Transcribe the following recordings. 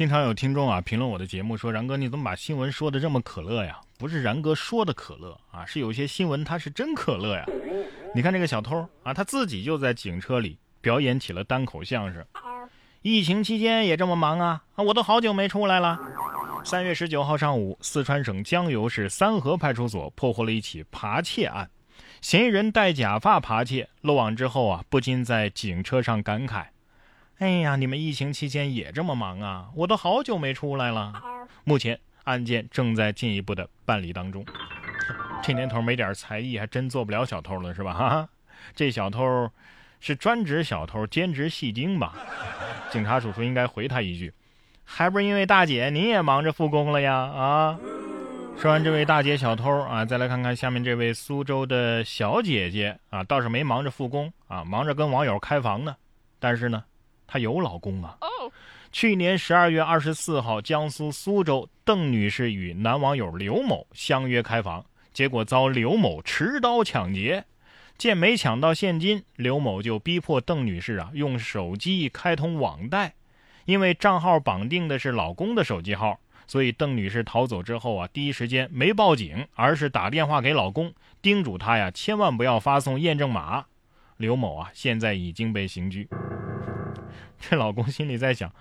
经常有听众啊评论我的节目说：“然哥，你怎么把新闻说的这么可乐呀？不是然哥说的可乐啊，是有些新闻它是真可乐呀。你看这个小偷啊，他自己就在警车里表演起了单口相声。疫情期间也这么忙啊？啊，我都好久没出来了。三月十九号上午，四川省江油市三河派出所破获了一起扒窃案，嫌疑人戴假发扒窃，落网之后啊，不禁在警车上感慨。”哎呀，你们疫情期间也这么忙啊？我都好久没出来了。目前案件正在进一步的办理当中。这年头没点才艺，还真做不了小偷了，是吧？哈哈，这小偷是专职小偷，兼职戏精吧？警察叔叔应该回他一句：还不是因为大姐您也忙着复工了呀？啊！说完这位大姐小偷啊，再来看看下面这位苏州的小姐姐啊，倒是没忙着复工啊，忙着跟网友开房呢。但是呢。她有老公啊！去年十二月二十四号，江苏苏州邓女士与男网友刘某相约开房，结果遭刘某持刀抢劫。见没抢到现金，刘某就逼迫邓女士啊用手机开通网贷。因为账号绑定的是老公的手机号，所以邓女士逃走之后啊，第一时间没报警，而是打电话给老公，叮嘱他呀千万不要发送验证码。刘某啊，现在已经被刑拘。这老公心里在想：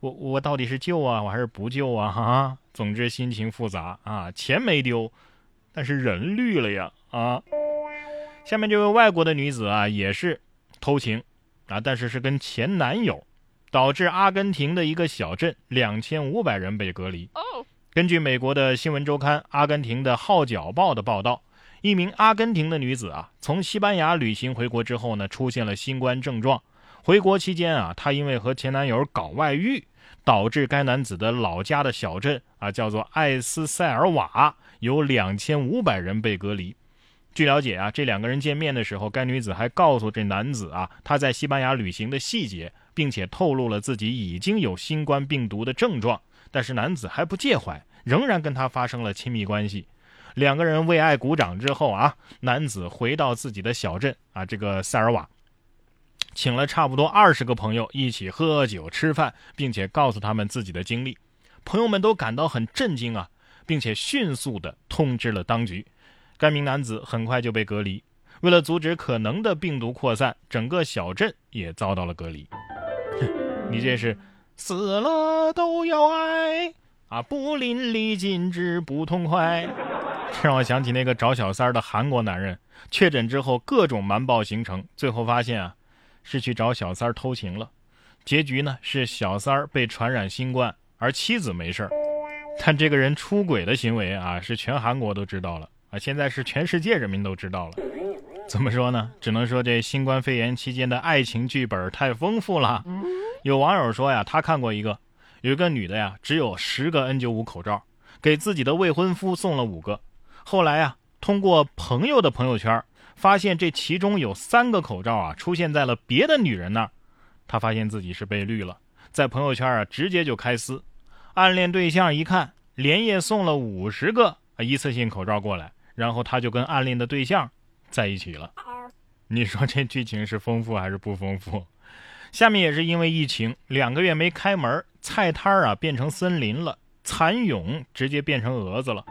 我我到底是救啊，我还是不救啊？哈，总之心情复杂啊。钱没丢，但是人绿了呀啊！下面这位外国的女子啊，也是偷情啊，但是是跟前男友，导致阿根廷的一个小镇两千五百人被隔离。根据美国的新闻周刊《阿根廷的号角报》的报道，一名阿根廷的女子啊，从西班牙旅行回国之后呢，出现了新冠症状。回国期间啊，她因为和前男友搞外遇，导致该男子的老家的小镇啊，叫做艾斯塞尔瓦，有两千五百人被隔离。据了解啊，这两个人见面的时候，该女子还告诉这男子啊，她在西班牙旅行的细节，并且透露了自己已经有新冠病毒的症状。但是男子还不介怀，仍然跟她发生了亲密关系。两个人为爱鼓掌之后啊，男子回到自己的小镇啊，这个塞尔瓦。请了差不多二十个朋友一起喝酒吃饭，并且告诉他们自己的经历，朋友们都感到很震惊啊，并且迅速的通知了当局。该名男子很快就被隔离。为了阻止可能的病毒扩散，整个小镇也遭到了隔离。你这是死了都要爱啊，不淋漓尽致不痛快。这让我想起那个找小三儿的韩国男人，确诊之后各种瞒报行程，最后发现啊。是去找小三儿偷情了，结局呢是小三儿被传染新冠，而妻子没事儿。但这个人出轨的行为啊，是全韩国都知道了啊，现在是全世界人民都知道了。怎么说呢？只能说这新冠肺炎期间的爱情剧本太丰富了。有网友说呀，他看过一个，有一个女的呀，只有十个 N95 口罩，给自己的未婚夫送了五个。后来呀，通过朋友的朋友圈。发现这其中有三个口罩啊出现在了别的女人那儿，他发现自己是被绿了，在朋友圈啊直接就开撕。暗恋对象一看，连夜送了五十个一次性口罩过来，然后他就跟暗恋的对象在一起了。你说这剧情是丰富还是不丰富？下面也是因为疫情，两个月没开门，菜摊儿啊变成森林了，蚕蛹直接变成蛾子了。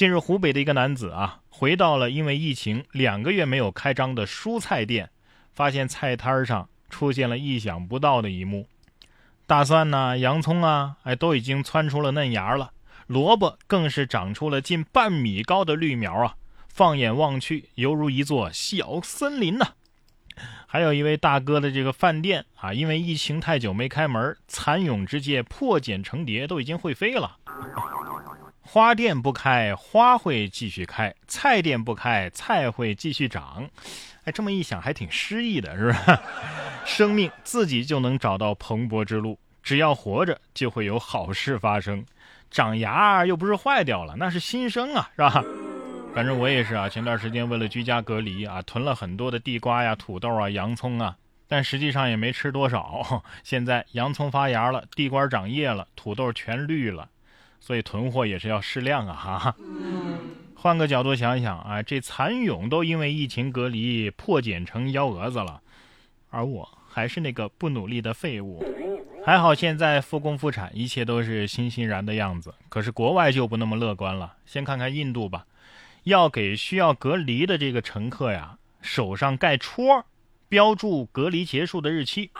近日，湖北的一个男子啊。回到了因为疫情两个月没有开张的蔬菜店，发现菜摊上出现了意想不到的一幕：大蒜呐、洋葱啊，哎，都已经窜出了嫩芽了；萝卜更是长出了近半米高的绿苗啊！放眼望去，犹如一座小森林呐。还有一位大哥的这个饭店啊，因为疫情太久没开门，蚕蛹之界破茧成蝶，都已经会飞了。花店不开，花会继续开；菜店不开，菜会继续长。哎，这么一想，还挺诗意的，是吧？生命自己就能找到蓬勃之路，只要活着，就会有好事发生。长芽又不是坏掉了，那是新生啊，是吧？反正我也是啊，前段时间为了居家隔离啊，囤了很多的地瓜呀、土豆啊、洋葱啊，但实际上也没吃多少。现在洋葱发芽了，地瓜长叶了，土豆全绿了。所以囤货也是要适量啊！哈，换个角度想想啊，这蚕蛹都因为疫情隔离破茧成幺蛾子了，而我还是那个不努力的废物。还好现在复工复产，一切都是欣欣然的样子。可是国外就不那么乐观了。先看看印度吧，要给需要隔离的这个乘客呀手上盖戳，标注隔离结束的日期。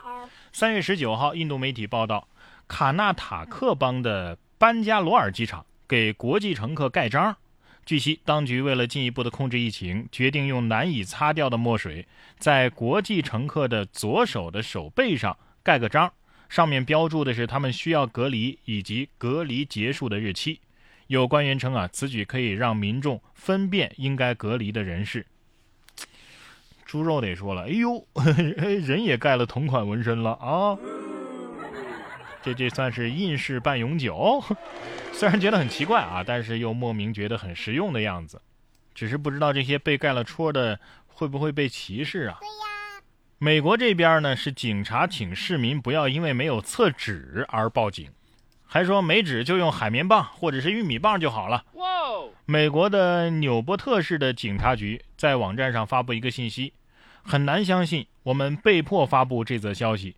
三月十九号，印度媒体报道，卡纳塔克邦的班加罗尔机场给国际乘客盖章。据悉，当局为了进一步的控制疫情，决定用难以擦掉的墨水，在国际乘客的左手的手背上盖个章。上面标注的是他们需要隔离以及隔离结束的日期。有官员称啊，此举可以让民众分辨应该隔离的人士。猪肉得说了，哎呦，人也盖了同款纹身了啊！这这算是印式半永久。虽然觉得很奇怪啊，但是又莫名觉得很实用的样子。只是不知道这些被盖了戳的会不会被歧视啊？对呀美国这边呢是警察请市民不要因为没有厕纸而报警，还说没纸就用海绵棒或者是玉米棒就好了。哇美国的纽波特市的警察局在网站上发布一个信息，很难相信我们被迫发布这则消息，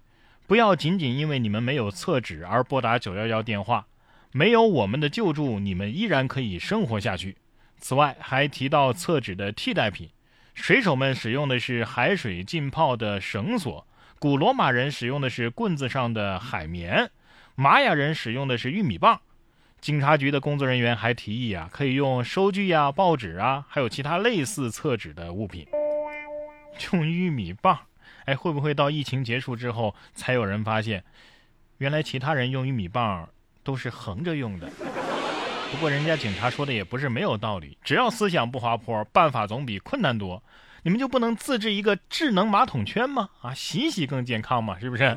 不要仅仅因为你们没有厕纸而拨打九幺幺电话，没有我们的救助，你们依然可以生活下去。此外还提到厕纸的替代品。水手们使用的是海水浸泡的绳索，古罗马人使用的是棍子上的海绵，玛雅人使用的是玉米棒。警察局的工作人员还提议啊，可以用收据呀、报纸啊，还有其他类似厕纸的物品。用玉米棒，哎，会不会到疫情结束之后才有人发现，原来其他人用玉米棒都是横着用的？不过人家警察说的也不是没有道理，只要思想不滑坡，办法总比困难多。你们就不能自制一个智能马桶圈吗？啊，洗洗更健康嘛，是不是？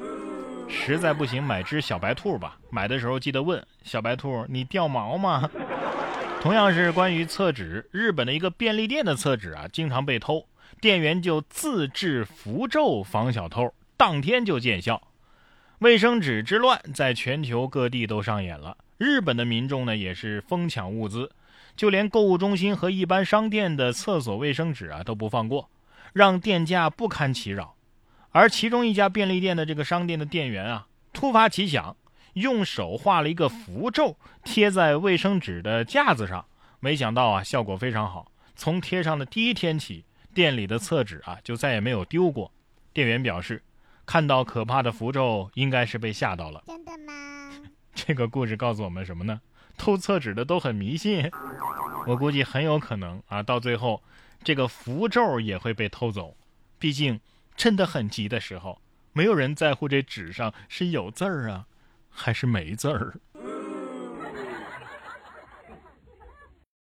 实在不行买只小白兔吧，买的时候记得问小白兔你掉毛吗？同样是关于厕纸，日本的一个便利店的厕纸啊，经常被偷，店员就自制符咒防小偷，当天就见效。卫生纸之乱在全球各地都上演了。日本的民众呢，也是疯抢物资，就连购物中心和一般商店的厕所卫生纸啊都不放过，让店家不堪其扰。而其中一家便利店的这个商店的店员啊，突发奇想，用手画了一个符咒贴在卫生纸的架子上，没想到啊，效果非常好。从贴上的第一天起，店里的厕纸啊就再也没有丢过。店员表示，看到可怕的符咒，应该是被吓到了。真的吗？这个故事告诉我们什么呢？偷厕纸的都很迷信，我估计很有可能啊，到最后这个符咒也会被偷走。毕竟真的很急的时候，没有人在乎这纸上是有字儿啊，还是没字儿。